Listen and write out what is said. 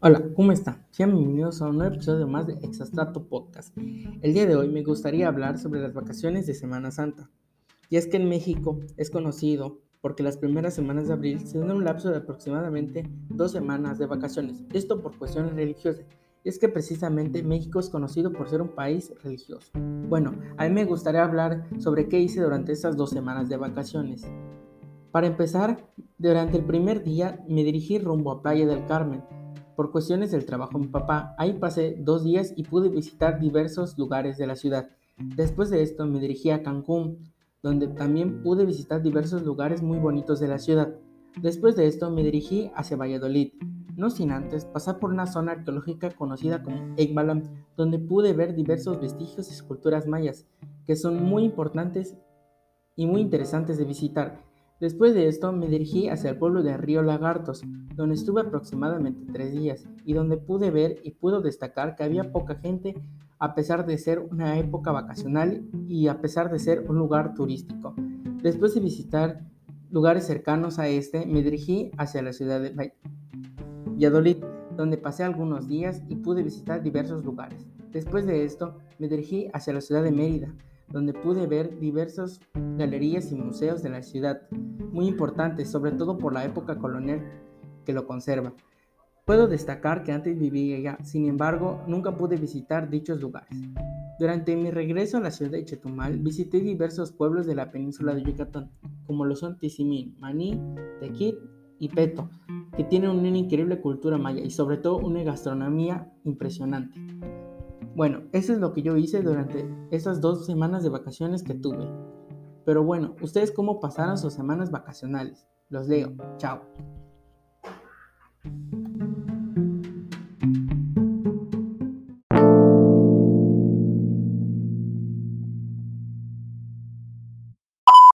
Hola, ¿cómo están? Bienvenidos a un nuevo episodio más de Exastrato Podcast. El día de hoy me gustaría hablar sobre las vacaciones de Semana Santa. Y es que en México es conocido porque las primeras semanas de abril se dan un lapso de aproximadamente dos semanas de vacaciones, esto por cuestiones religiosas. Y es que precisamente México es conocido por ser un país religioso. Bueno, a mí me gustaría hablar sobre qué hice durante estas dos semanas de vacaciones. Para empezar, durante el primer día me dirigí rumbo a Playa del Carmen, por cuestiones del trabajo de mi papá, ahí pasé dos días y pude visitar diversos lugares de la ciudad. Después de esto me dirigí a Cancún, donde también pude visitar diversos lugares muy bonitos de la ciudad. Después de esto me dirigí hacia Valladolid, no sin antes pasar por una zona arqueológica conocida como Ekbalam, donde pude ver diversos vestigios y esculturas mayas, que son muy importantes y muy interesantes de visitar. Después de esto me dirigí hacia el pueblo de Río Lagartos, donde estuve aproximadamente tres días y donde pude ver y puedo destacar que había poca gente a pesar de ser una época vacacional y a pesar de ser un lugar turístico. Después de visitar lugares cercanos a este, me dirigí hacia la ciudad de Valladolid, donde pasé algunos días y pude visitar diversos lugares. Después de esto, me dirigí hacia la ciudad de Mérida, donde pude ver diversas galerías y museos de la ciudad, muy importantes, sobre todo por la época colonial que lo conserva. Puedo destacar que antes vivía allá, sin embargo, nunca pude visitar dichos lugares. Durante mi regreso a la ciudad de Chetumal, visité diversos pueblos de la península de Yucatán, como lo son Tizimín, Maní, Tequit y Peto, que tienen una increíble cultura maya y sobre todo una gastronomía impresionante. Bueno, eso es lo que yo hice durante esas dos semanas de vacaciones que tuve. Pero bueno, ¿ustedes cómo pasaron sus semanas vacacionales? Los leo. Chao.